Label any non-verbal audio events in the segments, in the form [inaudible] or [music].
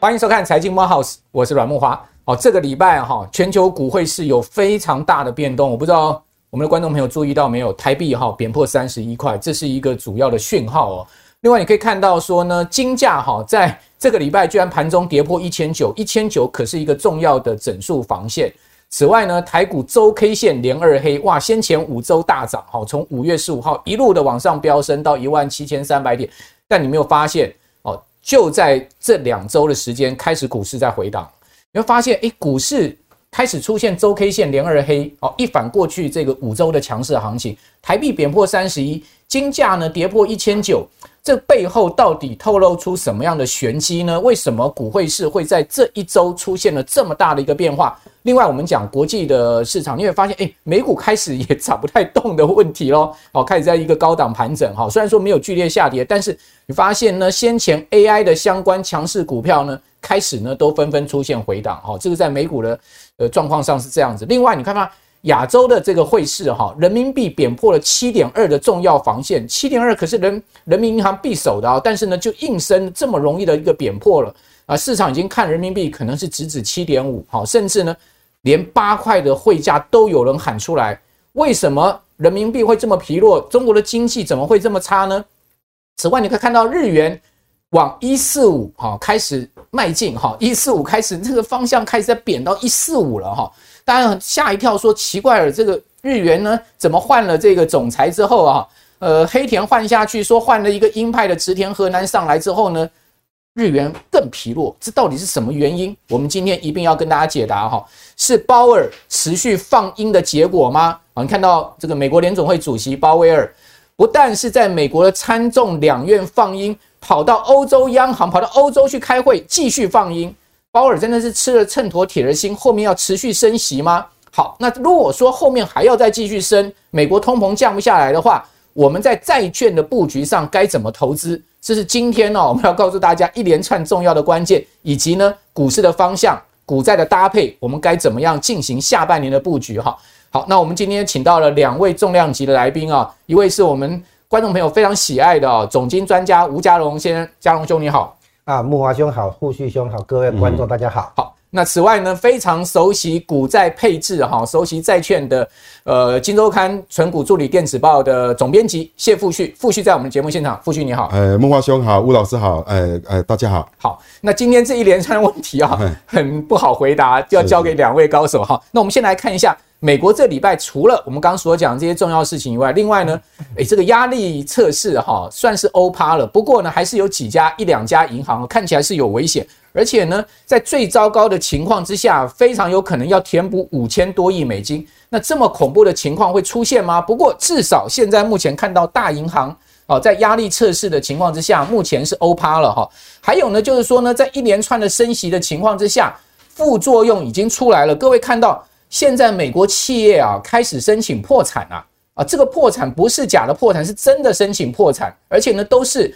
欢迎收看《财经猫 House》，我是阮慕驊。哦，这个礼拜哈，全球股汇市有非常大的变动。我不知道我们的观众朋友注意到没有？台币哈贬破三十一块，这是一个主要的讯号哦。另外，你可以看到说呢，金价哈在这个礼拜居然盘中跌破一千九，一千九可是一个重要的整数防线。此外呢，台股周 K 线连二黑，哇，先前五周大涨，哈，从五月十五号一路的往上飙升到一万七千三百点，但你没有发现哦？就在这两周的时间，开始股市在回档，你会发现，诶，股市开始出现周 K 线连二黑，哦，一反过去这个五周的强势行情，台币贬破三十一，金价呢跌破一千九。这背后到底透露出什么样的玄机呢？为什么股汇市会在这一周出现了这么大的一个变化？另外，我们讲国际的市场，你会发现，哎，美股开始也涨不太动的问题咯。[laughs] 哦，开始在一个高档盘整哈。虽然说没有剧烈下跌，但是你发现呢，先前 AI 的相关强势股票呢，开始呢都纷纷出现回档哈。这个在美股的呃状况上是这样子。另外，你看嘛。亚洲的这个汇市哈，人民币贬破了七点二的重要防线，七点二可是人人民银行必守的啊，但是呢就应声这么容易的一个贬破了啊，市场已经看人民币可能是直指七点五，好，甚至呢连八块的汇价都有人喊出来，为什么人民币会这么疲弱？中国的经济怎么会这么差呢？此外，你可以看到日元往一四五哈开始迈进哈，一四五开始这个方向开始在贬到一四五了哈。当然吓一跳，说奇怪了，这个日元呢，怎么换了这个总裁之后啊，呃，黑田换下去，说换了一个鹰派的池田和男上来之后呢，日元更疲弱，这到底是什么原因？我们今天一定要跟大家解答哈，是鲍尔持续放鹰的结果吗？啊，你看到这个美国联总会主席鲍威尔，不但是在美国的参众两院放鹰，跑到欧洲央行，跑到欧洲去开会，继续放鹰。鲍尔真的是吃了秤砣铁了心，后面要持续升息吗？好，那如果说后面还要再继续升，美国通膨降不下来的话，我们在债券的布局上该怎么投资？这是今天呢，[laughs] 我们要告诉大家一连串重要的关键，以及呢股市的方向、股债的搭配，我们该怎么样进行下半年的布局？哈，好，那我们今天请到了两位重量级的来宾啊，一位是我们观众朋友非常喜爱的，总经专家吴家龙先生，家龙兄你好。啊，木华兄好，护旭兄好，各位观众大家好。好，那此外呢，非常熟悉股债配置哈，熟悉债券的呃，金周刊存股助理电子报的总编辑谢富旭，富旭在我们节目现场，富旭你好。呃，慕驊兄好，吴老师好，呃呃，大家好。好，那今天这一连串的问题啊，很不好回答，要交给两位高手哈。那我们先来看一下。美国这礼拜除了我们刚刚所讲这些重要事情以外，另外呢，诶，这个压力测试哈算是欧趴了。不过呢，还是有几家一两家银行看起来是有危险，而且呢，在最糟糕的情况之下，非常有可能要填补五千多亿美金。那这么恐怖的情况会出现吗？不过至少现在目前看到大银行啊，在压力测试的情况之下，目前是欧趴了哈。还有呢，就是说呢，在一连串的升息的情况之下，副作用已经出来了。各位看到。现在美国企业啊开始申请破产了啊，啊，这个破产不是假的破产，是真的申请破产，而且呢都是，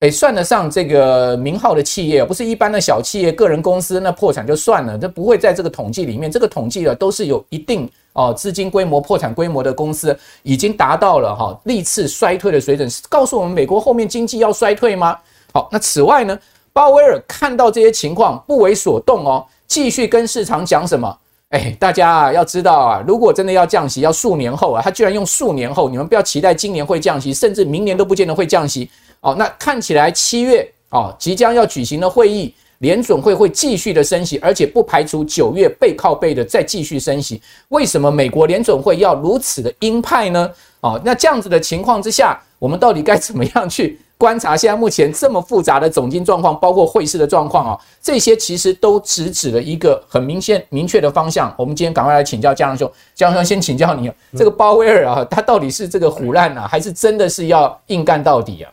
诶算得上这个名号的企业，不是一般的小企业、个人公司，那破产就算了，这不会在这个统计里面。这个统计啊都是有一定哦资金规模、破产规模的公司，已经达到了哈历次衰退的水准，告诉我们美国后面经济要衰退吗？好，那此外呢，鲍威尔看到这些情况不为所动哦，继续跟市场讲什么？哎，大家啊要知道啊，如果真的要降息，要数年后啊，他居然用数年后，你们不要期待今年会降息，甚至明年都不见得会降息哦。那看起来七月哦即将要举行的会议，联准会会继续的升息，而且不排除九月背靠背的再继续升息。为什么美国联准会要如此的鹰派呢？哦，那这样子的情况之下，我们到底该怎么样去？观察现在目前这么复杂的总经状况，包括汇市的状况啊，这些其实都直指了一个很明显、明确的方向。我们今天赶快来请教家龙兄，家龙兄先请教你，这个鲍威尔啊，他到底是这个虎烂啊，还是真的是要硬干到底啊？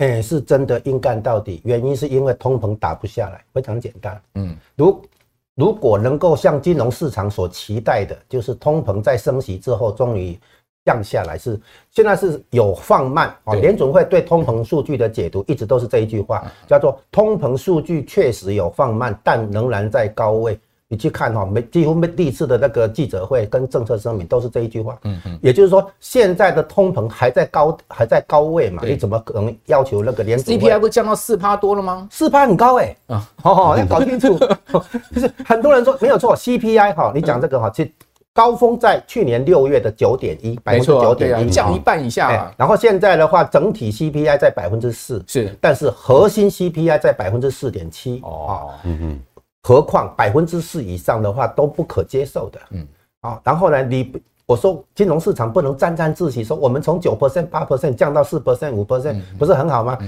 哎，是真的硬干到底，原因是因为通膨打不下来，非常简单。嗯，如如果能够像金融市场所期待的，就是通膨在升息之后，终于。降下来是现在是有放慢啊，联准会对通膨数据的解读一直都是这一句话，叫做通膨数据确实有放慢，但仍然在高位，你去看哈，每几乎每第一次的那个记者会跟政策声明都是这一句话。嗯嗯，也就是说，现在的通膨还在高还在高位嘛？你怎么可能要求那个联储会 CPI 不降到四趴多了吗？四趴很高哎。啊，哦，要搞清楚。[laughs] 就是很多人说没有错，CPI 哈，你讲这个哈，其实高峰在去年六月的九点一，百分之九点一，降一半以下。然后现在的话，整体 CPI 在百分之四，是，但是核心 CPI 在百分之四点七。哦，嗯嗯。何况百分之四以上的话都不可接受的，嗯，啊，然后呢，你我说金融市场不能沾沾自喜，说我们从九 percent、八 percent 降到四 percent、五 percent，不是很好吗？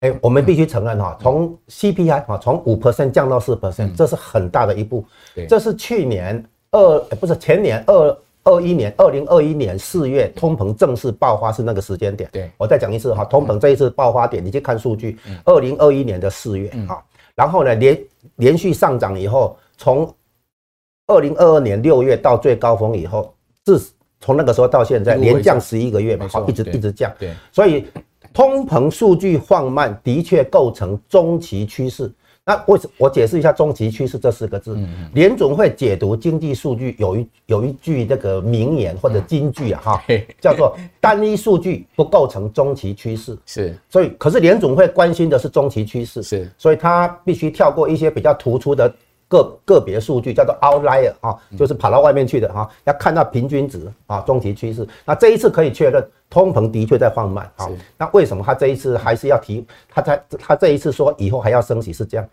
哎，我们必须承认哈，从 CPI 哈，从五 percent 降到四 percent，这是很大的一步。这是去年二不是前年二二一年二零二一年四月通膨正式爆发是那个时间点。对，我再讲一次哈，通膨这一次爆发点，你去看数据，二零二一年的四月啊。然后呢，连连续上涨以后，从二零二二年六月到最高峰以后，自从那个时候到现在，连降十一个月嘛，好，一直一直降。对，所以通膨数据放慢的确构成中期趋势。那为什我解释一下“中期趋势”这四个字？联总会解读经济数据有一有一句那个名言或者金句啊，哈，[laughs] 叫做“单一数据不构成中期趋势”。[laughs] 是，所以可是联总会关心的是中期趋势，是，所以他必须跳过一些比较突出的。个个别数据叫做 outlier 啊，就是跑到外面去的哈，要看到平均值啊，中期趋势。那这一次可以确认，通膨的确在放慢啊。那为什么他这一次还是要提？他在他这一次说以后还要升息是这样，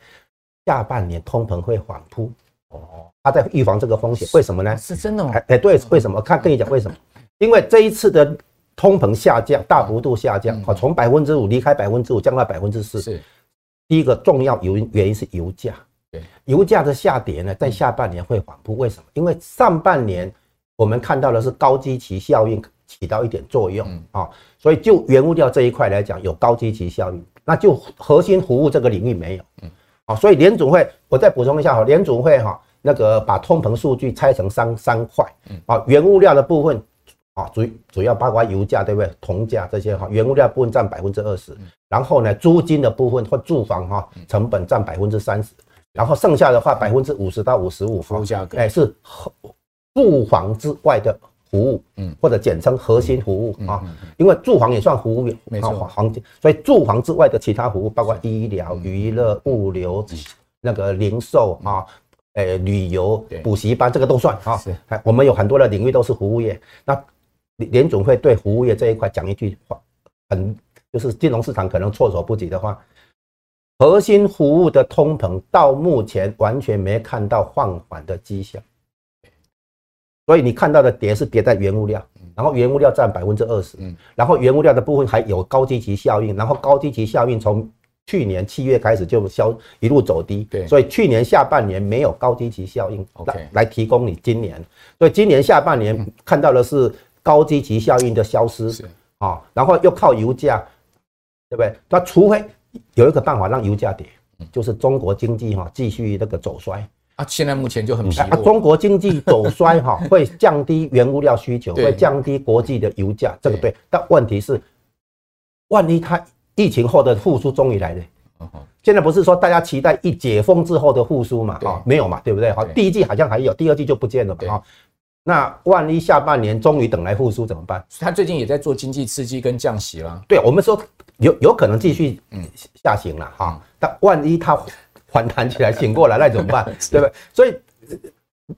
下半年通膨会缓扑哦，他在预防这个风险。为什么呢？是真的吗？哎对，为什么？看跟你讲为什么？因为这一次的通膨下降大幅度下降，好，从百分之五离开百分之五降到百分之四。是第一个重要原因，原因是油价。油价的下跌呢，在下半年会缓步。为什么？因为上半年我们看到的是高基期效应起到一点作用啊，所以就原物料这一块来讲，有高基期效应，那就核心服务这个领域没有。嗯啊，所以联准会，我再补充一下哈，联准会哈那个把通膨数据拆成三三块啊，原物料的部分啊，主主要包括油价对不对？铜价这些哈，原物料部分占百分之二十，然后呢，租金的部分或住房哈成本占百分之三十。然后剩下的话，百分之五十到五十五服务价格，哎，是住房之外的服务，嗯，或者简称核心服务啊，因为住房也算服务业，没错，房，所以住房之外的其他服务，包括医疗、娱乐、物流、那个零售啊，哎，旅游、补习班，这个都算啊。是，我们有很多的领域都是服务业。那联总会对服务业这一块讲一句话，很就是金融市场可能措手不及的话。核心服务的通膨到目前完全没看到放缓的迹象，所以你看到的跌是跌在原物料，然后原物料占百分之二十，然后原物料的部分还有高基期效应，然后高基期效应从去年七月开始就消一路走低，对，所以去年下半年没有高基期效应来来提供你今年，所以今年下半年看到的是高基期效应的消失，啊，然后又靠油价，对不对？那除非。有一个办法让油价跌，就是中国经济哈继续那个走衰啊。现在目前就很疲弱。中国经济走衰哈，[laughs] 会降低原物料需求，会降低国际的油价，这个对。但问题是，万一它疫情后的复苏终于来了，现在不是说大家期待一解封之后的复苏嘛？啊，没有嘛，对不对？好，第一季好像还有，第二季就不见了嘛。啊那万一下半年终于等来复苏怎么办？他最近也在做经济刺激跟降息啦。对，我们说。有有可能继续嗯下行了哈，但万一它反弹起来醒过来，那怎么办？[laughs] 对不对？所以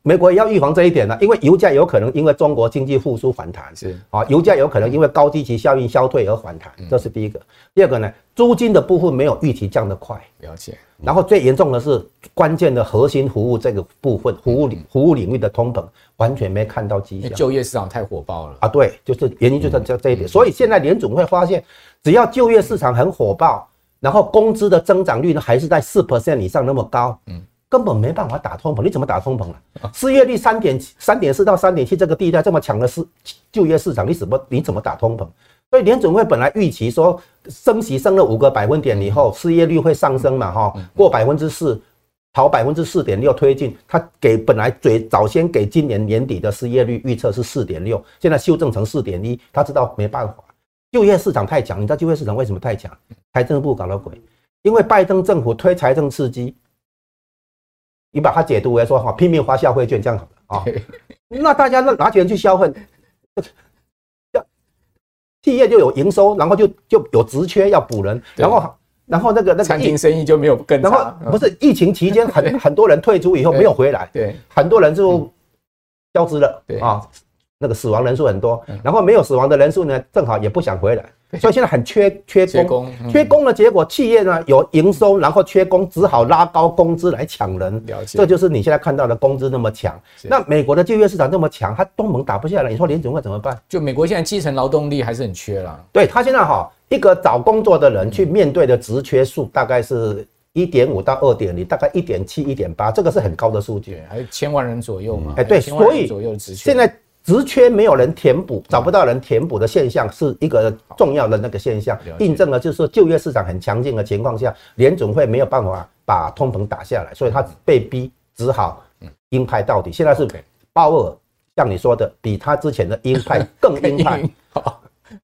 美国也要预防这一点呢，因为油价有可能因为中国经济复苏反弹，是啊，油价有可能因为高基期效应消退而反弹，这是第一个。第二个呢，租金的部分没有预期降得快，了解。然后最严重的是关键的核心服务这个部分，服务领服务领域的通膨完全没看到迹象。就业市场太火爆了啊，对，就是原因就在这这一点。所以现在联总会发现。只要就业市场很火爆，然后工资的增长率呢还是在四 percent 以上那么高，嗯，根本没办法打通膨。你怎么打通膨啊？失业率三点三点四到三点七这个地带这么强的市就业市场，你怎么你怎么打通膨？所以联准会本来预期说升息升了五个百分点以后，失业率会上升嘛，哈，过百分之四，朝百分之四点六推进。他给本来最早先给今年年底的失业率预测是四点六，现在修正成四点一，他知道没办法。就业市场太强，你知道就业市场为什么太强？财政部搞了鬼，因为拜登政府推财政刺激，你把它解读为说哈，拼命发消费券这样好了啊。那大家那拿钱去消费，企业就有营收，然后就就有职缺要补人，然后然后那个那个餐厅生意就没有跟。然后不是疫情期间很 [laughs] 很多人退出以后没有回来，对，很多人就消失了，对啊。那个死亡人数很多，然后没有死亡的人数呢，正好也不想回来，所以现在很缺缺工，缺工的结果，企业呢有营收，然后缺工，只好拉高工资来抢人。了解，这就是你现在看到的工资那么强。那美国的就业市场那么强，它东盟打不下来，你说联总会怎么办？就美国现在基层劳动力还是很缺啦。对，他现在哈，一个找工作的人去面对的职缺数大概是一点五到二点零，大概一点七、一点八，这个是很高的数据，还有千万人左右嘛。哎，对，所以现在。职缺没有人填补，找不到人填补的现象是一个重要的那个现象，印证了就是说就业市场很强劲的情况下，联总会没有办法把通膨打下来，所以他被逼只好鹰派到底。现在是鲍尔像你说的，比他之前的鹰派更鹰派。[laughs]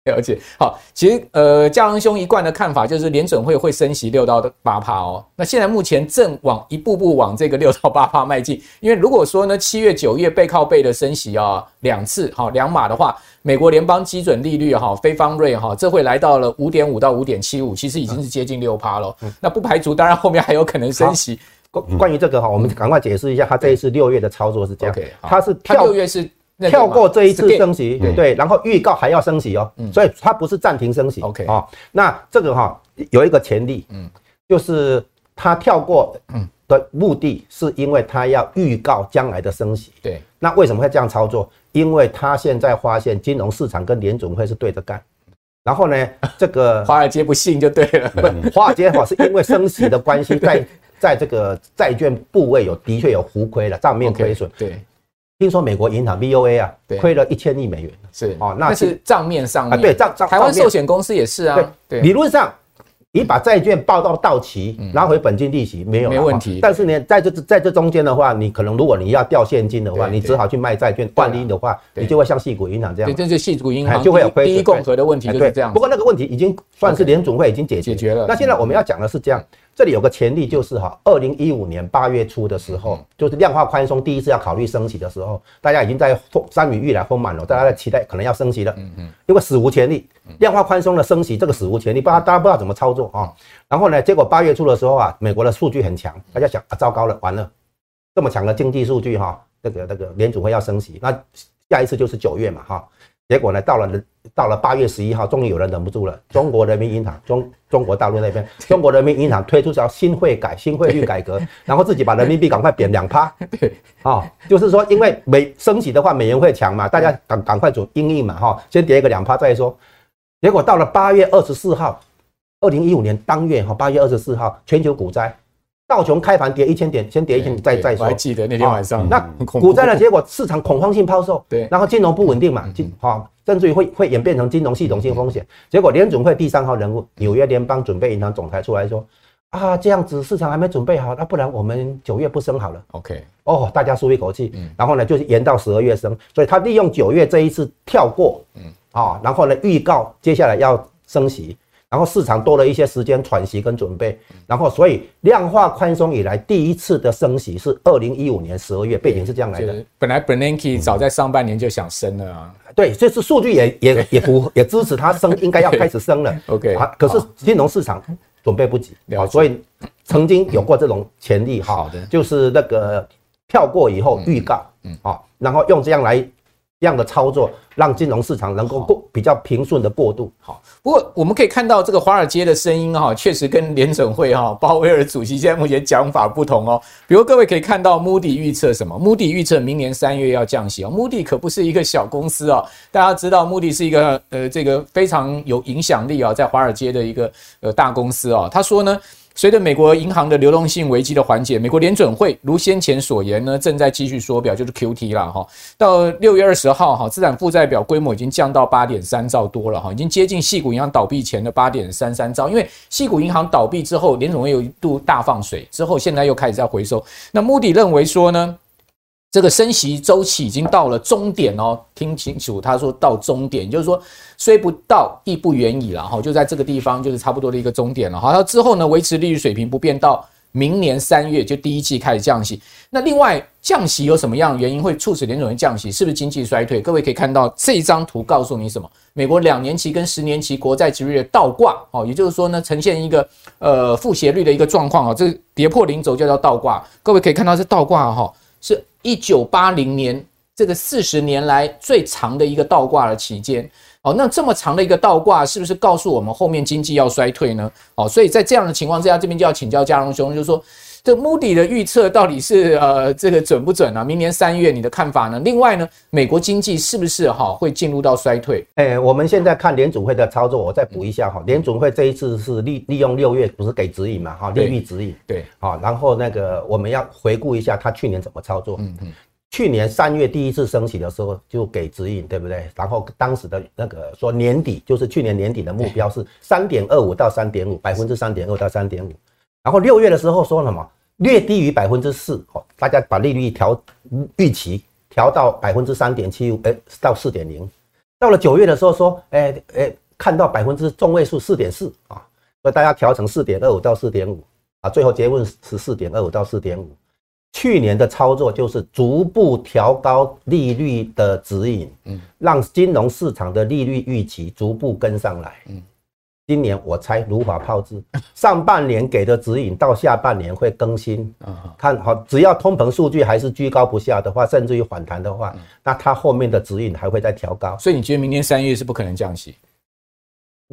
了解，好，其实呃，嘉良兄一贯的看法就是联准会会升息六到八趴哦。那现在目前正往一步步往这个六到八趴迈进，因为如果说呢七月九月背靠背的升息啊两次哦两码的话，美国联邦基准利率哈非方瑞哈这会来到了五点五到五点七五，其实已经是接近六趴了。那不排除当然后面还有可能升息。关关于这个哈，我们赶快解释一下，他这一次六月的操作是这样，okay, 他是跳六月是。跳过这一次升息，对，然后预告还要升息哦，所以它不是暂停升息。OK 哦，那这个哈有一个前例，嗯，就是它跳过的目的是因为它要预告将来的升息。对，那为什么会这样操作？因为它现在发现金融市场跟联总会是对着干，然后呢，这个 [laughs] 华尔街不信就对了，不，华尔街哈是因为升息的关系，[laughs] 在在这个债券部位有的确有浮亏了，账面亏损。对。听说美国银行 BOA 啊，亏了一千亿美元。是哦，那是账面上面。对账账。台湾寿险公司也是啊。对，理论上，你把债券报到到期，拿回本金利息没有没问题。但是呢，在这在这中间的话，你可能如果你要掉现金的话，你只好去卖债券。万一的话，你就会像细谷银行这样。对，这是细谷银行就会有。第一共和的问题就是这样。不过那个问题已经算是联总会已经解决解决了。那现在我们要讲的是这样。这里有个前例，就是哈，二零一五年八月初的时候，就是量化宽松第一次要考虑升息的时候，大家已经在风山雨欲来风满了，大家在期待可能要升息了。嗯嗯，因为史无前例，量化宽松的升息，这个史无前例，不知道大家不知道怎么操作啊。然后呢，结果八月初的时候啊，美国的数据很强，大家想啊，糟糕了，完了，这么强的经济数据哈，那个那个联储会要升息，那下一次就是九月嘛哈。结果呢，到了到了八月十一号，终于有人忍不住了。中国人民银行，中中国大陆那边，[laughs] 中国人民银行推出叫新汇改、新汇率改革，然后自己把人民币赶快贬两趴。[laughs] 对，啊，就是说，因为美升息的话，美元会强嘛，大家赶赶快走应应嘛，哈，先跌个两趴再说。结果到了八月二十四号，二零一五年当月哈，八月二十四号，全球股灾。道琼开盘跌一千点，先跌一千点再再说。我还记得那天晚上，哦、那股灾的结果，市场恐慌性抛售，对，然后金融不稳定嘛，金哈，甚至于会会演变成金融系统性风险。结果联准会第三号人物纽约联邦准备银行总裁出来说，啊，这样子市场还没准备好，那不然我们九月不升好了。OK，哦，大家舒一口气，然后呢就是延到十二月升，所以他利用九月这一次跳过，嗯，啊，然后呢预告接下来要升息。然后市场多了一些时间喘息跟准备，然后所以量化宽松以来第一次的升息是二零一五年十二月，背景是这样来的。本来 Bernanke 早在上半年就想升了啊，对，这次数据也也也不也支持它升，[laughs] 应该要开始升了。OK，啊，可是金融市场准备不及，啊，所以曾经有过这种潜力哈，好的，就是那个跳过以后预告，嗯，好，然后用这样来。这样的操作让金融市场能够过比较平顺的过渡。好，不过我们可以看到这个华尔街的声音哈，确实跟联准会哈 [laughs] 鲍威尔主席现在目前讲法不同哦。比如各位可以看到，穆迪预测什么？穆迪预测明年三月要降息哦。穆迪可不是一个小公司哦，大家知道穆迪是一个呃这个非常有影响力啊，在华尔街的一个呃大公司哦。他说呢。随着美国银行的流动性危机的缓解，美国联准会如先前所言呢，正在继续缩表，就是 QT 了哈。到六月二十号哈，资产负债表规模已经降到八点三兆多了哈，已经接近细谷银行倒闭前的八点三三兆。因为细谷银行倒闭之后，联准会有一度大放水，之后现在又开始在回收。那穆迪认为说呢，这个升息周期已经到了终点哦，听清楚，他说到终点，就是说虽不到，亦不远矣了哈，就在这个地方，就是差不多的一个终点了哈。然后之后呢，维持利率水平不变到明年三月就第一季开始降息。那另外降息有什么样的原因会促使联准会降息？是不是经济衰退？各位可以看到这张图告诉你什么？美国两年期跟十年期国债殖利率倒挂哦，也就是说呢，呈现一个呃负斜率的一个状况啊，这跌破零轴就叫倒挂。各位可以看到这倒挂哈，是一九八零年这个四十年来最长的一个倒挂的期间。哦，那这么长的一个倒挂，是不是告诉我们后面经济要衰退呢？哦，所以在这样的情况之下，这边就要请教嘉荣兄，就是说，这 Moody 的预测到底是呃这个准不准啊？明年三月你的看法呢？另外呢，美国经济是不是哈会进入到衰退？哎，我们现在看联准会的操作，我再补一下哈，联准会这一次是利利用六月不是给指引嘛哈，利率指引对，好，然后那个我们要回顾一下他去年怎么操作，嗯嗯。去年三月第一次升息的时候就给指引，对不对？然后当时的那个说年底就是去年年底的目标是三点二五到三点五，百分之三点二到三点五。然后六月的时候说了嘛，略低于百分之四，哦，大家把利率调预期调到百分之三点七五，哎，到四点零。到了九月的时候说，哎哎，看到百分之中位数四点四啊，所以大家调成四点二五到四点五啊，最后结论是四点二五到四点五。去年的操作就是逐步调高利率的指引，嗯，让金融市场的利率预期逐步跟上来，嗯，今年我猜如法炮制，[laughs] 上半年给的指引到下半年会更新，啊，看好只要通膨数据还是居高不下的话，甚至于反弹的话，那它后面的指引还会再调高，所以你觉得明年三月是不可能降息？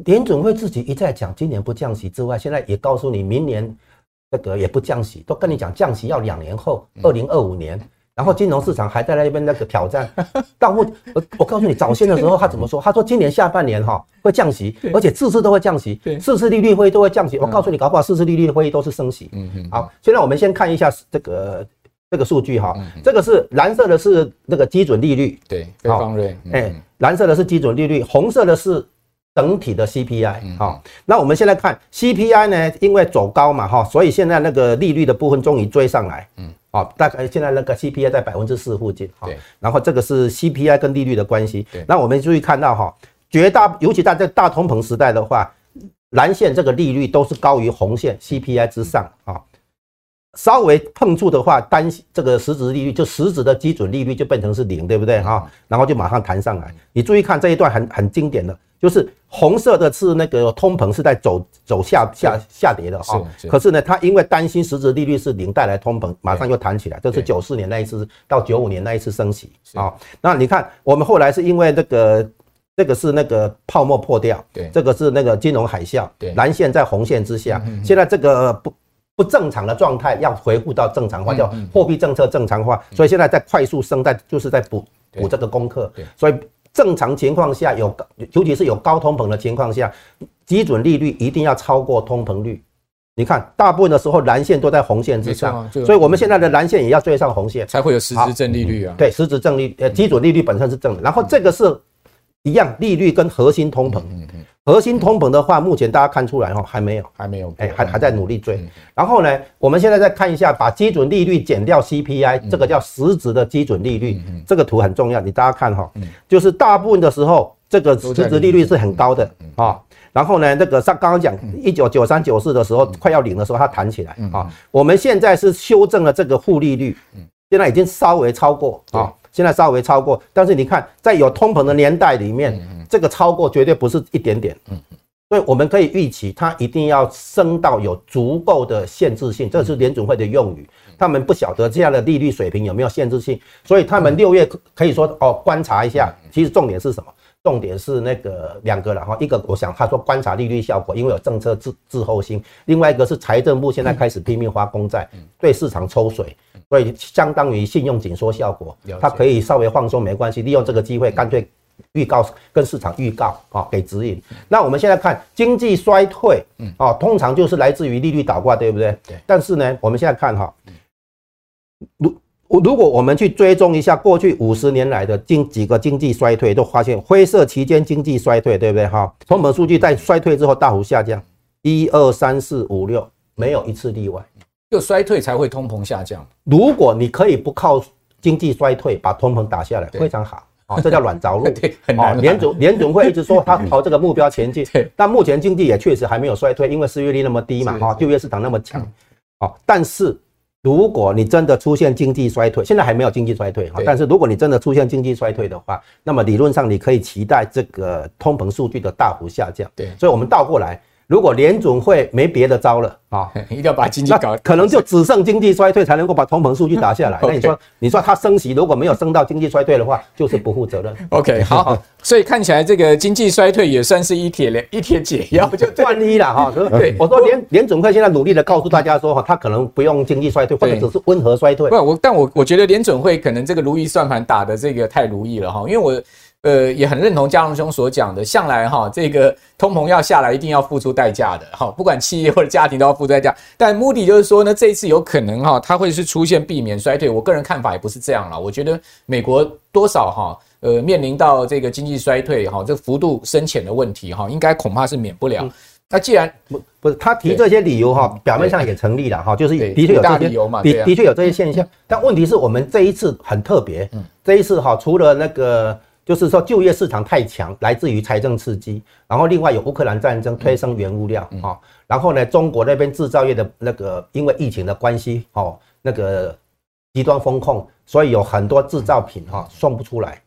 联准会自己一再讲今年不降息之外，现在也告诉你明年。这个也不降息，都跟你讲降息要两年后，二零二五年。然后金融市场还在那边那个挑战。到目，我我告诉你，早先的时候他怎么说？他说今年下半年哈会降息，而且次次都会降息，四次利率会议都会降息。我告诉你，搞不好次次利率会议都是升息。嗯嗯。好，现在我们先看一下这个这个数据哈，这个是蓝色的是那个基准利率，对，非方瑞。哎，蓝色的是基准利率，红色的是。整体的 CPI 好，那我们现在看 CPI 呢，因为走高嘛哈，所以现在那个利率的部分终于追上来，嗯，好，大概现在那个 CPI 在百分之四附近，对，然后这个是 CPI 跟利率的关系，对，那我们注意看到哈，绝大尤其在这大通膨时代的话，蓝线这个利率都是高于红线 CPI 之上啊。稍微碰触的话，单这个实质利率就实质的基准利率就变成是零，对不对哈？然后就马上弹上来。你注意看这一段很很经典的，就是红色的是那个通膨是在走走下下下跌的哈。可是呢，它因为担心实质利率是零带来通膨，马上又弹起来。这是九四年那一次到九五年那一次升息啊。那你看我们后来是因为这个这个是那个泡沫破掉，对，这个是那个金融海啸，对，蓝线在红线之下，现在这个不。不正常的状态要回复到正常化，叫货币政策正常化。所以现在在快速升，在就是在补补这个功课。所以正常情况下有，尤其是有高通膨的情况下，基准利率一定要超过通膨率。你看，大部分的时候蓝线都在红线之上，所以我们现在的蓝线也要追上红线，才会有实质正利率啊。对，实质正利呃基准利率本身是正的，然后这个是一样利率跟核心通膨。核心通膨的话，目前大家看出来哈，还没有，还没有，哎，还还在努力追。然后呢，我们现在再看一下，把基准利率减掉 CPI，这个叫实质的基准利率。这个图很重要，你大家看哈，就是大部分的时候，这个实质利率是很高的啊。然后呢，那个上刚刚讲一九九三九四的时候，快要零的时候，它弹起来啊。我们现在是修正了这个负利率，现在已经稍微超过啊。现在稍微超过，但是你看，在有通膨的年代里面，这个超过绝对不是一点点，所以我们可以预期，它一定要升到有足够的限制性，这是联准会的用语。他们不晓得这样的利率水平有没有限制性，所以他们六月可以说哦，观察一下。其实重点是什么？重点是那个两个了哈，一个我想他说观察利率效果，因为有政策滞滞后性；另外一个是财政部现在开始拼命发公债，对市场抽水，所以相当于信用紧缩效果，它可以稍微放松没关系，利用这个机会干脆预告跟市场预告啊，给指引。那我们现在看经济衰退，啊，通常就是来自于利率倒挂，对不对？对。但是呢，我们现在看哈，如如果我们去追踪一下过去五十年来的经几个经济衰退，都发现灰色期间经济衰退，对不对？哈，通膨数据在衰退之后大幅下降，一二三四五六，没有一次例外。就衰退才会通膨下降。如果你可以不靠经济衰退把通膨打下来，非常好啊，这叫软着陆。[laughs] 对，很难。联总联总会一直说他朝这个目标前进，[laughs] 但目前经济也确实还没有衰退，因为失业率那么低嘛，哈，就业市场那么强。哦，但是如果你真的出现经济衰退，现在还没有经济衰退哈，但是如果你真的出现经济衰退的话，那么理论上你可以期待这个通膨数据的大幅下降。对，所以我们倒过来。如果联准会没别的招了啊，[laughs] 一定要把经济搞，可能就只剩经济衰退才能够把通膨数据打下来。[laughs] 那你说，你说它升息如果没有升到经济衰退的话，就是不负责任。[laughs] OK，好，所以看起来这个经济衰退也算是一帖一帖解药，就万一了哈。对，我说联联准会现在努力的告诉大家说哈，他可能不用经济衰退，或者只是温和衰退。不，我但我我觉得联准会可能这个如意算盘打的这个太如意了哈，因为我。呃，也很认同嘉荣兄所讲的，向来哈，这个通膨要下来，一定要付出代价的哈，不管企业或者家庭都要付出代价。但目的就是说呢，这一次有可能哈，它会是出现避免衰退。我个人看法也不是这样了，我觉得美国多少哈，呃，面临到这个经济衰退哈，这个幅度深浅的问题哈，应该恐怕是免不了。那既然不不是他提这些理由哈，表面上也成立了哈，就是的确有这些理由嘛，的的确有这些现象。但问题是我们这一次很特别，这一次哈，除了那个。就是说，就业市场太强，来自于财政刺激，然后另外有乌克兰战争推升原物料啊，然后呢，中国那边制造业的那个因为疫情的关系哦，那个极端风控，所以有很多制造品哈送不出来，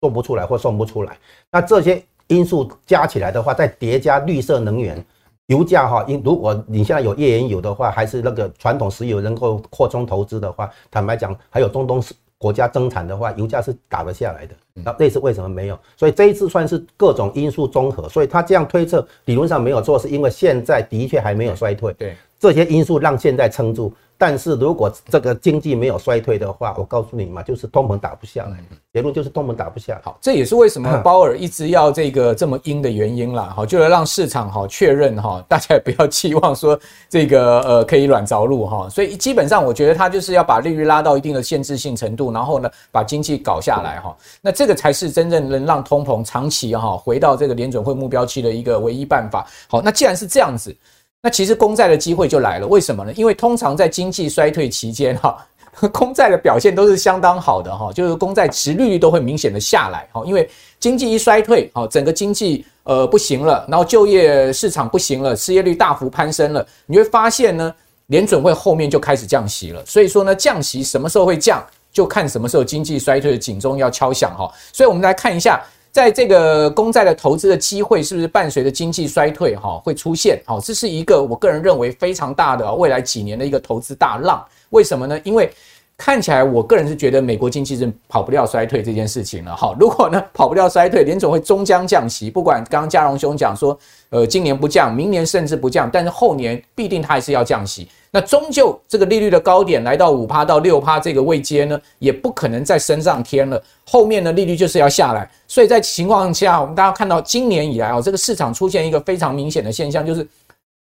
做不出来或送不出来。那这些因素加起来的话，再叠加绿色能源，油价哈，因如果你现在有页岩油的话，还是那个传统石油能够扩充投资的话，坦白讲，还有中东国家增产的话，油价是打得下来的。那这次为什么没有？所以这一次算是各种因素综合，所以他这样推测理论上没有错，是因为现在的确还没有衰退。对，这些因素让现在撑住。但是如果这个经济没有衰退的话，我告诉你嘛，就是通膨打不下来。结论就是通膨打不下来。好，这也是为什么鲍尔一直要这个这么鹰的原因啦。好，就是让市场好确认哈，[laughs] 大家也不要期望说这个呃可以软着陆哈。所以基本上我觉得他就是要把利率拉到一定的限制性程度，然后呢把经济搞下来哈。那这个才是真正能让通膨长期哈回到这个联准会目标期的一个唯一办法。好，那既然是这样子。那其实公债的机会就来了，为什么呢？因为通常在经济衰退期间，哈，公债的表现都是相当好的，哈，就是公债殖利率都会明显的下来，哈，因为经济一衰退，哈，整个经济呃不行了，然后就业市场不行了，失业率大幅攀升了，你会发现呢，联准会后面就开始降息了，所以说呢，降息什么时候会降，就看什么时候经济衰退的警钟要敲响，哈，所以我们来看一下。在这个公债的投资的机会，是不是伴随着经济衰退哈会出现？好，这是一个我个人认为非常大的未来几年的一个投资大浪。为什么呢？因为看起来我个人是觉得美国经济是跑不掉衰退这件事情了。哈，[laughs] 如果呢跑不掉衰退，联总会终将降息。不管刚刚嘉荣兄讲说，呃，今年不降，明年甚至不降，但是后年必定它还是要降息。那终究这个利率的高点来到五趴到六趴这个位阶呢，也不可能再升上天了。后面的利率就是要下来，所以在情况下，我们大家看到今年以来啊，这个市场出现一个非常明显的现象，就是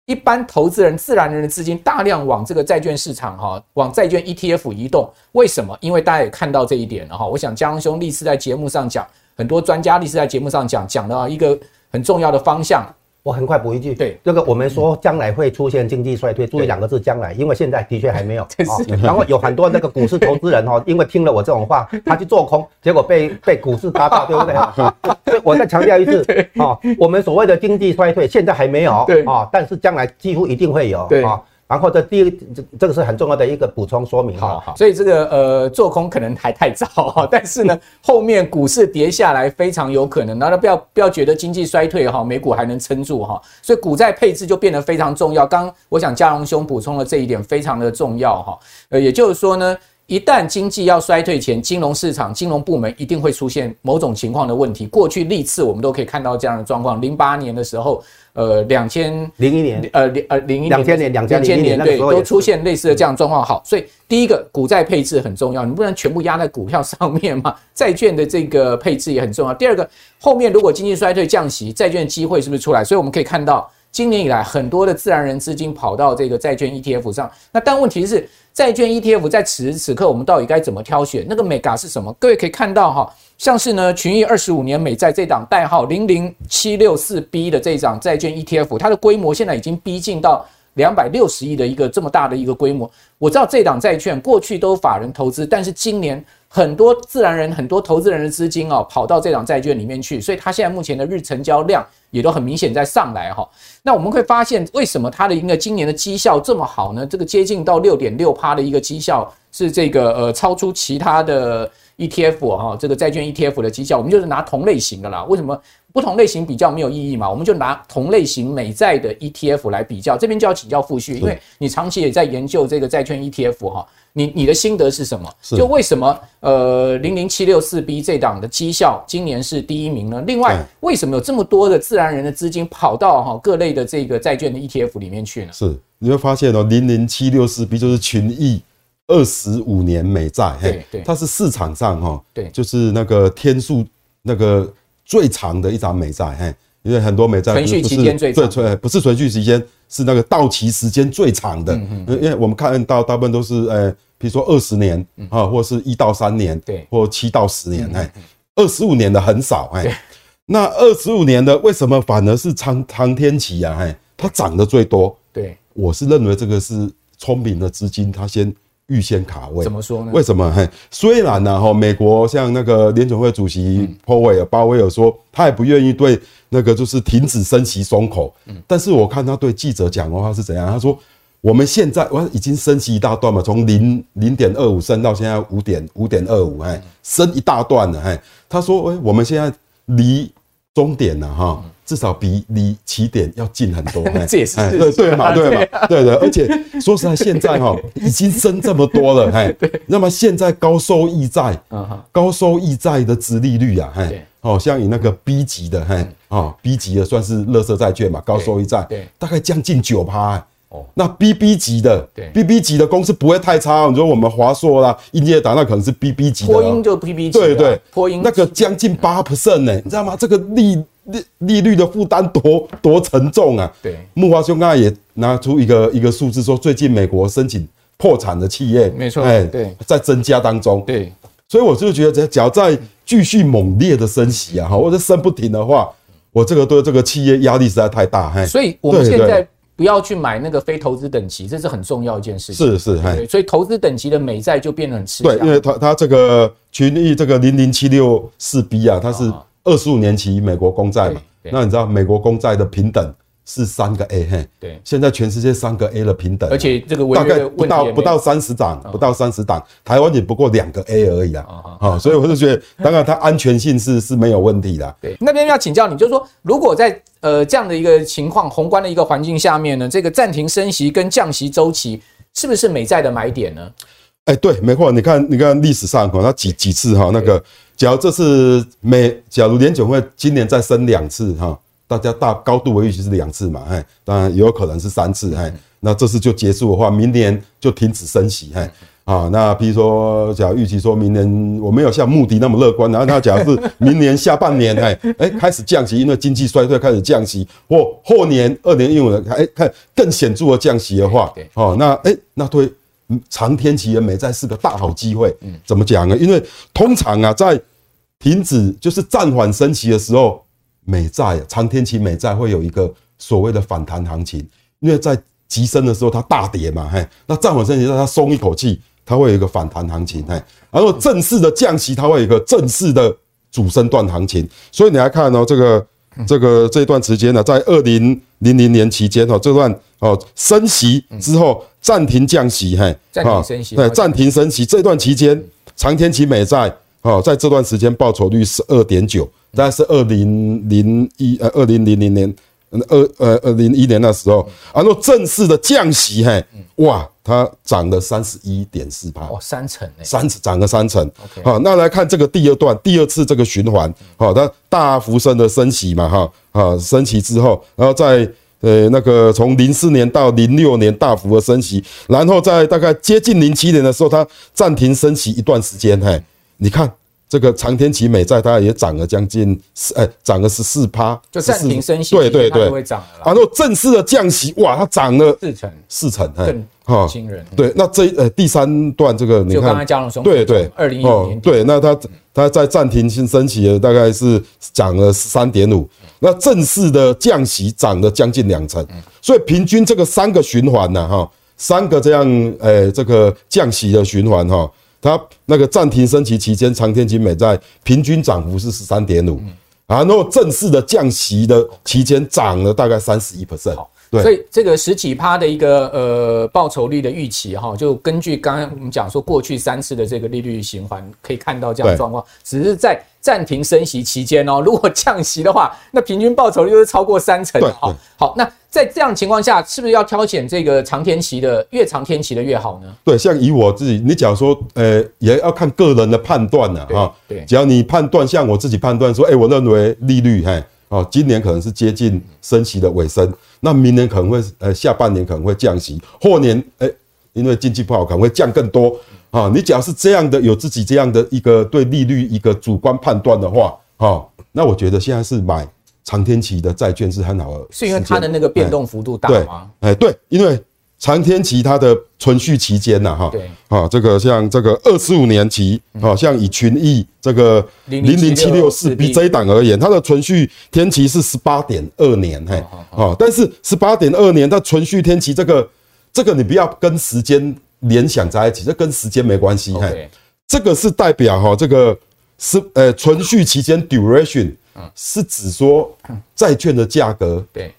一般投资人、自然人的资金大量往这个债券市场哈，往债券 ETF 移动。为什么？因为大家也看到这一点了哈。我想江兄历次在节目上讲，很多专家历次在节目上讲，讲到一个很重要的方向。我很快补一句，对这个我们说将来会出现经济衰退，注意两个字“将来”，因为现在的确还没有。[laughs] 然后有很多那个股市投资人哈，因为听了我这种话，[laughs] 他去做空，结果被被股市打到，[laughs] 对不对？所以我再强调一次，啊，我们所谓的经济衰退现在还没有，对啊，但是将来几乎一定会有，对啊。然后这第一这这个是很重要的一个补充说明，哈，所以这个呃做空可能还太早哈，[laughs] 但是呢后面股市跌下来非常有可能，然后不要不要觉得经济衰退哈，美股还能撑住哈，所以股债配置就变得非常重要。刚我想嘉荣兄补充了这一点非常的重要哈，呃也就是说呢。一旦经济要衰退前，金融市场、金融部门一定会出现某种情况的问题。过去历次我们都可以看到这样的状况。零八年的时候，呃，两千零一年，呃，零呃零一两千年，两千年对，都出现类似的这样状况。好，所以第一个股债配置很重要，你不能全部压在股票上面嘛。[laughs] 债券的这个配置也很重要。第二个，后面如果经济衰退降息，债券机会是不是出来？所以我们可以看到。今年以来，很多的自然人资金跑到这个债券 ETF 上。那但问题是，债券 ETF 在此时此刻，我们到底该怎么挑选？那个美嘎是什么？各位可以看到哈，像是呢群益二十五年美债这档代号零零七六四 B 的这档债券 ETF，它的规模现在已经逼近到两百六十亿的一个这么大的一个规模。我知道这档债券过去都法人投资，但是今年很多自然人、很多投资人的资金哦，跑到这档债券里面去，所以它现在目前的日成交量也都很明显在上来哈。那我们会发现，为什么它的一个今年的绩效这么好呢？这个接近到六点六趴的一个绩效，是这个呃超出其他的 ETF 哈，这个债券 ETF 的绩效，我们就是拿同类型的啦。为什么？不同类型比较没有意义嘛？我们就拿同类型美债的 ETF 来比较。这边就要请教傅旭，因为你长期也在研究这个债券 ETF 哈，你你的心得是什么？就为什么呃零零七六四 B 这档的绩效今年是第一名呢？另外，为什么有这么多的自然人的资金跑到哈各类的这个债券的 ETF 里面去呢？是，你会发现哦，零零七六四 B 就是群益二十五年美债，对对，它是市场上哈，对，就是那个天数那个。最长的一张美债，嘿，因为很多美债存续期间最长，对，不是存续期间，是那个到期时间最长的。嗯嗯，因为我们看到大部分都是，呃，比如说二十年啊，或是一到三年，对，或七到十年，哎，二十五年的很少，哎，那二十五年的为什么反而是长长天期啊？哎，它涨得最多。对，我是认为这个是聪明的资金，它先。预先卡位，怎么说呢？为什么？嘿，虽然呢，哈，美国像那个联准会主席鲍威尔，鲍威尔说他也不愿意对那个就是停止升息松口，但是我看他对记者讲的话是怎样？他说我们现在我已经升息一大段嘛，从零零点二五升到现在五点五点二五，哎，升一大段了，嘿，他说，哎，我们现在离终点了，哈。至少比离起点要近很多，[laughs] 这也是对对嘛，[laughs] 对。嘛，对的。而且说实在，现在哈已经升这么多了，哎，[laughs] 那么现在高收益债，高收益债的殖利率啊，哎，哦，像你那个 B 级的，哎，哦，B 级的算是垃圾债券嘛，高收益债，对，大概将近九趴。哦，那 BB 级的，对，BB 级的公司不会太差。你说我们华硕啦、英业达，那可能是 BB 级的。波音就 BB 级，对对，波音。那个将近八 percent 呢，你知道吗？这个利利利率的负担多多沉重啊！对，木华兄刚才也拿出一个一个数字，说最近美国申请破产的企业，没错，哎，对，在增加当中。对，所以我就觉得，只要再继续猛烈的升息啊，哈，或者升不停的话，我这个对这个企业压力实在太大。嘿，所以我们现在。不要去买那个非投资等级，这是很重要一件事情。是是，对，所以投资等级的美债就变得很吃香。对，因为它它这个群益这个零零七六四 B 啊，它是二十五年期美国公债嘛。那你知道美国公债的平等？是三个 A 嘿，对，现在全世界三个 A 的平等，而且这个大概不到不到三十档，不到三十档，台湾也不过两个 A 而已啊，啊，所以我就觉得，当然它安全性是是没有问题的。对，那边要请教你，就是说，如果在呃这样的一个情况，宏观的一个环境下面呢，这个暂停升息跟降息周期，是不是美债的买点呢？哎，对，没错，你看，你看历史上哈，那几几次哈，那个，假如这次美，假如联准会今年再升两次哈。大家大高度的预期是两次嘛，哎，当然也有可能是三次，哎，那这次就结束的话，明年就停止升息，哎，啊，那比如说，假如预期说明年我没有像穆迪那么乐观，然后他假如是明年下半年，哎，哎，开始降息，因为经济衰退开始降息，或后年二年一五年，哎，看更显著的降息的话，哦，那哎，那对长天期的美债是个大好机会，嗯怎么讲呢？因为通常啊，在停止就是暂缓升息的时候。美债长天期美债会有一个所谓的反弹行情，因为在急升的时候它大跌嘛，嘿，那暂缓升息让它松一口气，它会有一个反弹行情，嘿，然后正式的降息它会有一个正式的主升段行情，所以你来看哦，这个这个这段时间呢，在二零零零年期间哈，这段哦升息之后暂停降息，嘿，暂停升息，对，暂停升息这段期间，长天期美债哦，在这段时间报酬率是二点九。大概是二零零一呃二零零零年二呃二零一年那时候，然后正式的降息，嘿，哇，它涨了三十一点四趴，哦，三成诶，三涨了三成。好，那来看这个第二段，第二次这个循环，好，它大幅升的升息嘛，哈，啊，升息之后，然后在呃那个从零四年到零六年大幅的升息，然后在大概接近零七年的时候，它暂停升息一段时间，嘿，你看。这个长天期美债它也涨了将近四，哎，涨了十四趴，就暂停升息，对对对，会涨了。然后正式的降息，哇，它涨了四成，四成，更惊人。对，那这呃第三段这个，你看，就刚才嘉龙兄，对对，二零一五年，对，那它它在暂停性升息的大概是涨了十三点五，那正式的降息涨了将近两成，所以平均这个三个循环呢，哈，三个这样，哎，这个降息的循环，哈。它那个暂停升息期间，长天期美在平均涨幅是十三点五，然后正式的降息的期间涨了大概三十一 percent。对，所以这个十几趴的一个呃报酬率的预期哈，就根据刚刚我们讲说过去三次的这个利率循环，可以看到这样的状况，只是在暂停升息期间哦，[laughs] 如果降息的话，那平均报酬率就是超过三成的哈。好，那在这样情况下，是不是要挑选这个长天期的，越长天期的越好呢？对，像以我自己，你假如说呃，也要看个人的判断呢哈。对，只要你判断，像我自己判断说，哎，我认为利率嘿。哦，今年可能是接近升息的尾声，那明年可能会呃下半年可能会降息，后年哎、欸，因为经济不好可能会降更多啊。你只要是这样的，有自己这样的一个对利率一个主观判断的话，哈，那我觉得现在是买长天期的债券是很好的，是因为它的那个变动幅度大吗？哎，对，因为。长天期它的存续期间呐，哈，对，啊，这个像这个二十五年期，啊，像以群益这个零零七六四 B 这一档而言，它的存续天期是十八点二年，嘿，啊，但是十八点二年它存续天期这个这个你不要跟时间联想在一起，这跟时间没关系，嘿，这个是代表哈，这个是呃存续期间 duration，是指说债券的价格，对。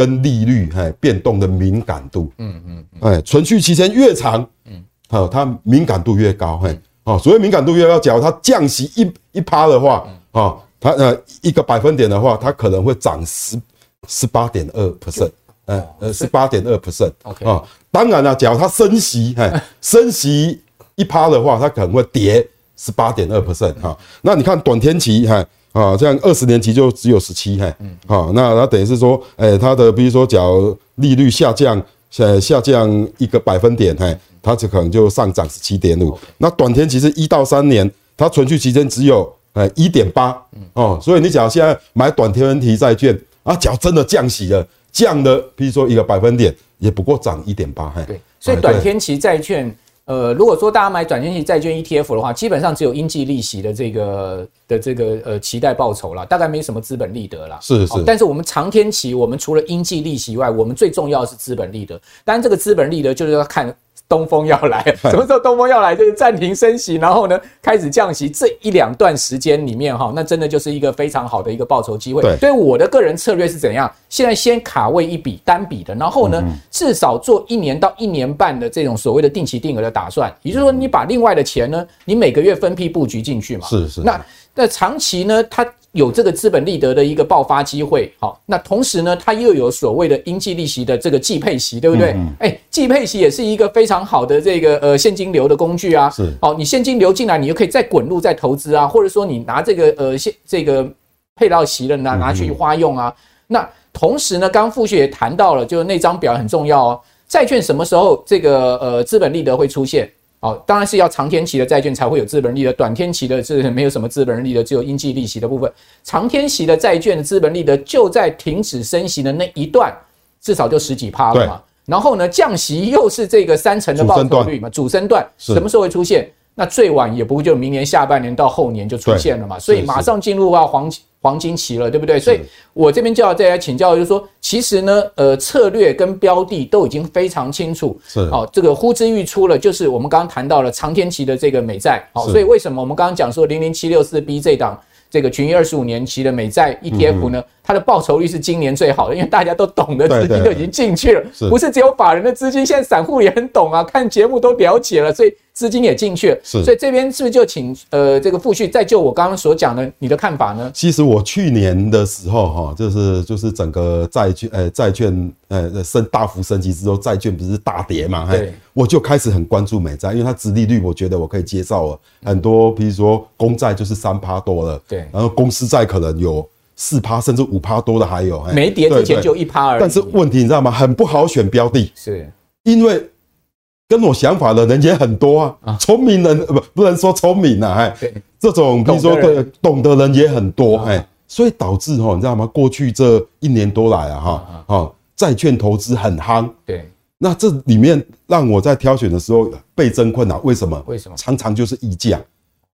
跟利率哎变动的敏感度，嗯嗯，哎，存续期间越长，嗯，好，它敏感度越高，嘿，哦，所谓敏感度越高，假如它降息一一趴的话，哦，它呃一个百分点的话，它可能会涨十十八点二 percent，呃呃十八点二 percent，OK，啊，当然了，假如它升息，哎，[laughs] 升息一趴的话，它可能会跌十八点二 percent，哈，那你看短天期，哈。啊，这样二十年期就只有十七，嘿，嗯，好，那它等于是说，哎，它的比如说，假如利率下降，呃，下降一个百分点，嘿，它就可能就上涨十七点五。那短天期是一到三年，它存续期间只有，哎，一点八，哦，所以你假如现在买短天期债券，啊，假如真的降息了，降的，比如说一个百分点，也不过涨一点八，嘿，对，所以短天期债券。呃，如果说大家买短线型债券 ETF 的话，基本上只有应计利息的这个的这个呃期待报酬啦，大概没什么资本利得啦。是是。但是我们长天期，我们除了应计利息以外，我们最重要的是资本利得。当然，这个资本利得就是要看。东风要来，[laughs] 什么时候东风要来？就是暂停升息，然后呢开始降息，这一两段时间里面哈，那真的就是一个非常好的一个报酬机会。对，所以我的个人策略是怎样？现在先卡位一笔单笔的，然后呢至少做一年到一年半的这种所谓的定期定额的打算，也就是说你把另外的钱呢，你每个月分批布局进去嘛。是是。那那长期呢，它。有这个资本利得的一个爆发机会，好，那同时呢，它又有所谓的应计利息的这个季配息，对不对？哎，季配息也是一个非常好的这个呃现金流的工具啊。是，好，你现金流进来，你就可以再滚入再投资啊，或者说你拿这个呃现这个配到息了拿拿去花用啊。那同时呢，刚刚富旭也谈到了，就是那张表很重要哦，债券什么时候这个呃资本利得会出现？好，当然是要长天期的债券才会有资本利得，短天期的是没有什么资本利得，只有应计利息的部分。长天期的债券的资本利得就在停止升息的那一段，至少就十几趴了嘛。然后呢，降息又是这个三成的报酬率嘛，主升段什么时候会出现？那最晚也不会就明年下半年到后年就出现了嘛。所以马上进入到黄金。黄金期了，对不对？所以我这边就要再来请教，就是说，其实呢，呃，策略跟标的都已经非常清楚，是。哦，这个呼之欲出了，就是我们刚刚谈到了长天期的这个美债，好，所以为什么我们刚刚讲说零零七六四 B 这档这个群益二十五年期的美债 ETF 呢？它的报酬率是今年最好的，因为大家都懂的资金都已经进去了，不是只有法人的资金，现在散户也很懂啊，看节目都了解了，所以。资金也进去了，是，所以这边是不是就请呃这个富旭再就我刚刚所讲的你的看法呢？其实我去年的时候哈，就是就是整个债券呃债券呃升大幅升级之后，债券不是大跌嘛？对，我就开始很关注美债，因为它殖利率我觉得我可以接受了，很多比如说公债就是三趴多了，对，然后公司债可能有四趴甚至五趴多的还有，没跌之前就一趴而已。但是问题你知道吗？很不好选标的，是因为。跟我想法的人也很多啊，聪明人不不能说聪明啊，哎，这种比如说对懂的人也很多，哎，所以导致哈，你知道吗？过去这一年多来啊，哈，哈，债券投资很夯，对，那这里面让我在挑选的时候倍增困难，为什么？为什么？常常就是溢价，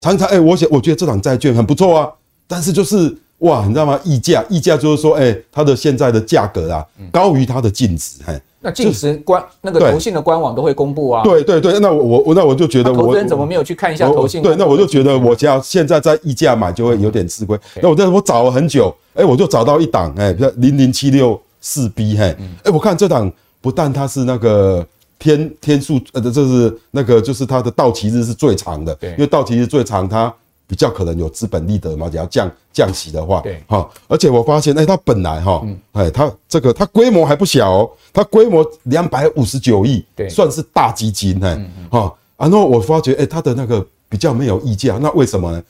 常常哎，我想我觉得这档债券很不错啊，但是就是哇，你知道吗？溢价，溢价就是说，哎，它的现在的价格啊高于它的净值，哎。那净值官那个投信的官网都会公布啊。对对对，那我我那我就觉得我投资人怎么没有去看一下投信？对，那我就觉得我家现在在溢价买就会有点吃亏。那我这我找了很久，哎，我就找到一档，哎，零零七六四 B，嘿，哎，我看这档不但它是那个天天数，呃，这是那个就是它的到期日是最长的，对，因为到期日最长，它。比较可能有资本利得嘛，只要降降息的话，对，哈，而且我发现，哎，它本来哈，哎，它这个它规模还不小哦，它规模两百五十九亿，对，算是大基金，哎，哈，然后我发觉，哎，它的那个比较没有溢价，那为什么呢？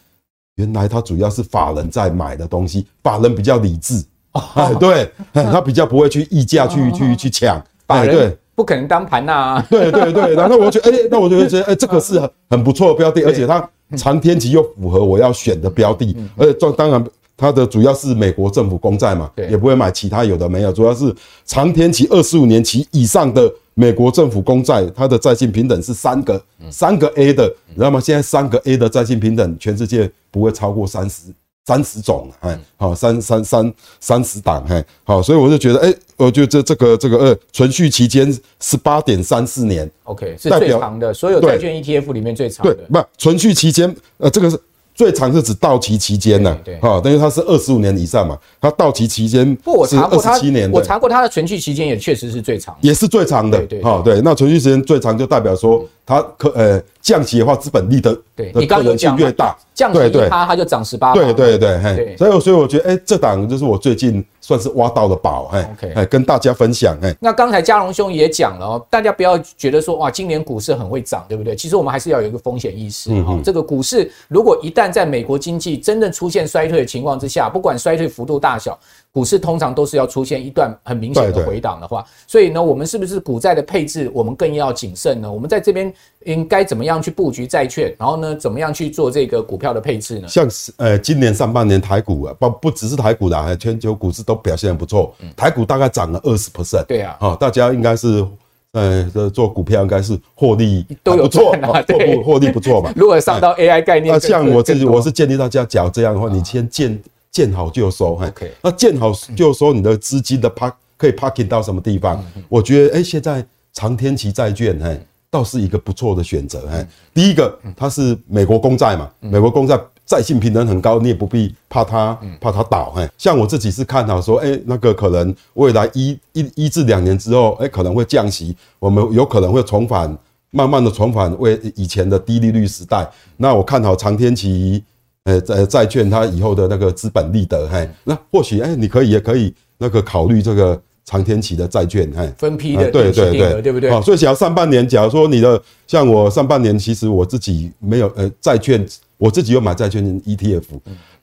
原来它主要是法人在买的东西，法人比较理智，[laughs] 哎，对，[laughs] 他比较不会去溢价去去去抢，法人不可能当盘呐，[laughs] 对对对，然后我觉得，哎，那我就觉得，哎，这个是很很不错的标的，而且它。长天期又符合我要选的标的，而且这当然它的主要是美国政府公债嘛，也不会买其他有的没有，主要是长天期二十五年期以上的美国政府公债，它的债信平等是三个，三个 A 的，你知道吗？现在三个 A 的债信平等，全世界不会超过三十。三十种，哎，好，三三三三十档，嘿，好，所以我就觉得，哎，我觉得这这个这个呃，存续期间十八点三四年，OK，是最长的，所有债券 ETF 里面最长的，对，不，存续期间，呃，这个是。最长是指到期期间呢，对，哈，等于它是二十五年以上嘛，它到期期间是二十七年，我查过它的存续期间也确实是最长，也是最长的，对，好，对，那存续时间最长就代表说它可呃降息的话，资本利的对，你可能性越大，降息它它就涨十八，对对对，嘿，所以所以我觉得，哎，这档就是我最近算是挖到的宝，嘿，哎，跟大家分享，哎，那刚才嘉荣兄也讲了哦，大家不要觉得说哇，今年股市很会涨，对不对？其实我们还是要有一个风险意识，哈，这个股市如果一旦在美国经济真正出现衰退的情况之下，不管衰退幅度大小，股市通常都是要出现一段很明显的回档的话，所以呢，我们是不是股债的配置，我们更要谨慎呢？我们在这边应该怎么样去布局债券，然后呢，怎么样去做这个股票的配置呢？像是呃，今年上半年台股啊，不不只是台股啦，全球股市都表现得不错，台股大概涨了二十 percent，对啊，好，大家应该是。呃，做股票应该是获利都有错啊，获获利不错嘛。[laughs] 如果上到 AI 概念，那像我自己，我是建议大家，假如这样的话，你先见见好就收。那见好就收，你的资金的 park 可以 parking 到什么地方？我觉得，哎，现在长天期债券，哎，倒是一个不错的选择。哎，第一个，它是美国公债嘛，美国公债。债信评等很高，你也不必怕它，怕它倒。嘿，像我自己是看好说，哎，那个可能未来一一一至两年之后，哎，可能会降息，我们有可能会重返，慢慢的重返为以前的低利率时代。那我看好长天期，呃，债债券它以后的那个资本利得，嘿，那或许，哎，你可以也可以那个考虑这个长天期的债券，嘿，分批的，对对对，对不对？好，所以想要上半年，假如说你的像我上半年，其实我自己没有，呃，债券。我自己有买债券 ETF，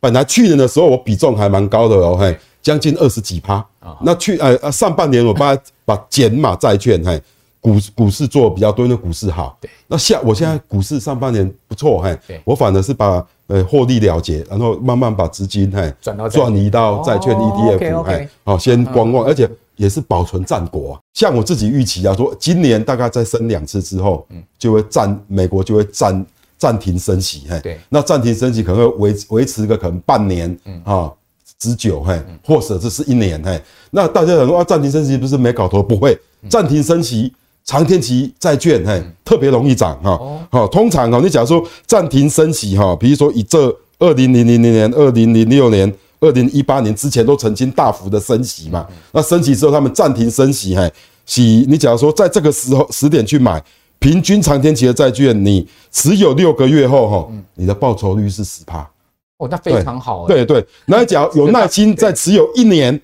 本来去年的时候我比重还蛮高的哦，嘿，将近二十几趴。那去呃呃上半年我把把减码债券，嘿，股股市做比较多，因为股市好。那下我现在股市上半年不错，嘿，我反而是把呃获利了结，然后慢慢把资金哎转到转移到债券 ETF，哎，好先观望，而且也是保存战果。像我自己预期啊，说今年大概再升两次之后，就会暂美国就会暂。暂停升息，嘿，对，那暂停升息可能会维维持个可能半年，嗯。啊之久，嘿，或者这是一年，嘿，那大家想说啊，暂停升息不是没搞头？不会，暂停升息，长天期债券，嘿，特别容易涨，哈，好，通常哈，你假如说暂停升息，哈，比如说以这二零零零年、二零零六年、二零一八年之前都曾经大幅的升息嘛，那升息之后他们暂停升息，嘿，息，你假如说在这个时候时点去买。平均长天期的债券，你持有六个月后，哈，你的报酬率是十趴，哦，那非常好。对对，那假如有耐心 [laughs] 再持有一年，嗯，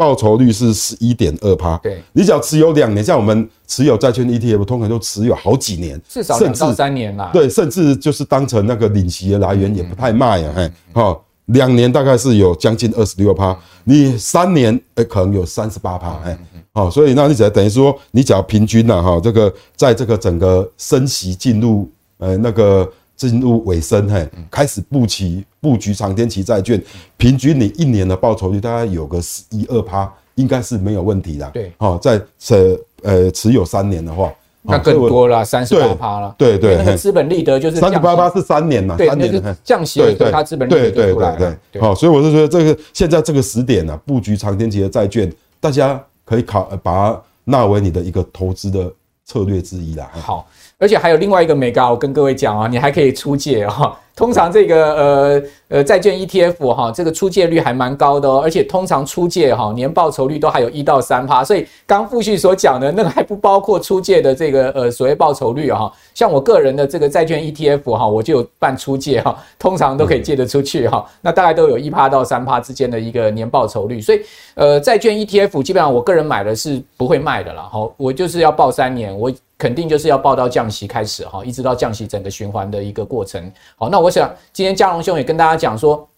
报酬率是十一点二趴。对，你只要持有两年，像我们持有债券 ETF，通常就持有好几年，至少两至三年啦。对，甚至就是当成那个领息的来源，也不太卖啊。哎，好，两年大概是有将近二十六趴，你三年，哎，可能有三十八趴，哎。好，所以那你只要等于说，你只要平均了哈，这个在这个整个升息进入呃那个进入尾声，嘿，开始布局布局长天期债券，平均你一年的报酬率大概有个十一二趴，应该是没有问题的。对，好，在持呃持有三年的话，那更多了，三十八趴了。对对，那个资本利得就是三十八趴是三年嘛，三年降息，对它资本利得就对对对。好，所以我是觉得这个现在这个时点呢，布局长天期的债券，大家。可以考把它纳为你的一个投资的策略之一啦。好，而且还有另外一个美高，我跟各位讲啊，你还可以出借哈。[laughs] 通常这个呃呃债券 ETF 哈，这个出借率还蛮高的哦，而且通常出借哈年报酬率都还有一到三趴，所以刚富旭所讲的那个还不包括出借的这个呃所谓报酬率哈。像我个人的这个债券 ETF 哈，我就有办出借哈，通常都可以借得出去哈，那大概都有一趴到三趴之间的一个年报酬率，所以呃债券 ETF 基本上我个人买的是不会卖的了哈，我就是要抱三年我。肯定就是要报到降息开始哈，一直到降息整个循环的一个过程。好，那我想今天嘉荣兄也跟大家讲说，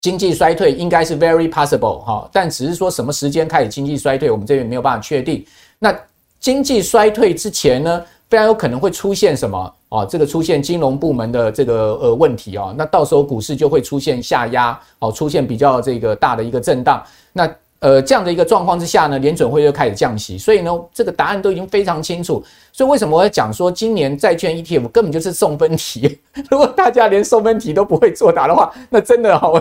经济衰退应该是 very possible 哈，但只是说什么时间开始经济衰退，我们这边没有办法确定。那经济衰退之前呢，非常有可能会出现什么啊？这个出现金融部门的这个呃问题啊，那到时候股市就会出现下压，哦，出现比较这个大的一个震荡。那呃这样的一个状况之下呢，联准会就开始降息，所以呢，这个答案都已经非常清楚。所以为什么我要讲说今年债券 ETF 根本就是送分题？[laughs] 如果大家连送分题都不会作答的话，那真的哈，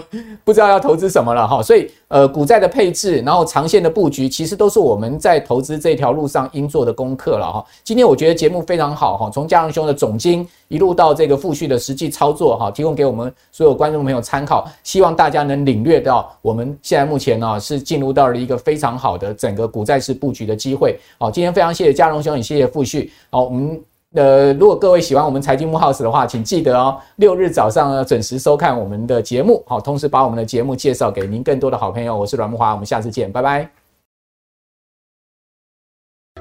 不知道要投资什么了哈。所以呃，股债的配置，然后长线的布局，其实都是我们在投资这条路上应做的功课了哈。今天我觉得节目非常好哈，从佳龙兄的总经一路到这个富旭的实际操作哈，提供给我们所有观众朋友参考。希望大家能领略到我们现在目前呢是进入到了一个非常好的整个股债市布局的机会。好，今天非常谢谢嘉荣兄，也谢谢富旭。好，我们呃，如果各位喜欢我们财经木 house 的话，请记得哦，六日早上呢准时收看我们的节目。好，同时把我们的节目介绍给您更多的好朋友。我是阮木华，我们下次见，拜拜。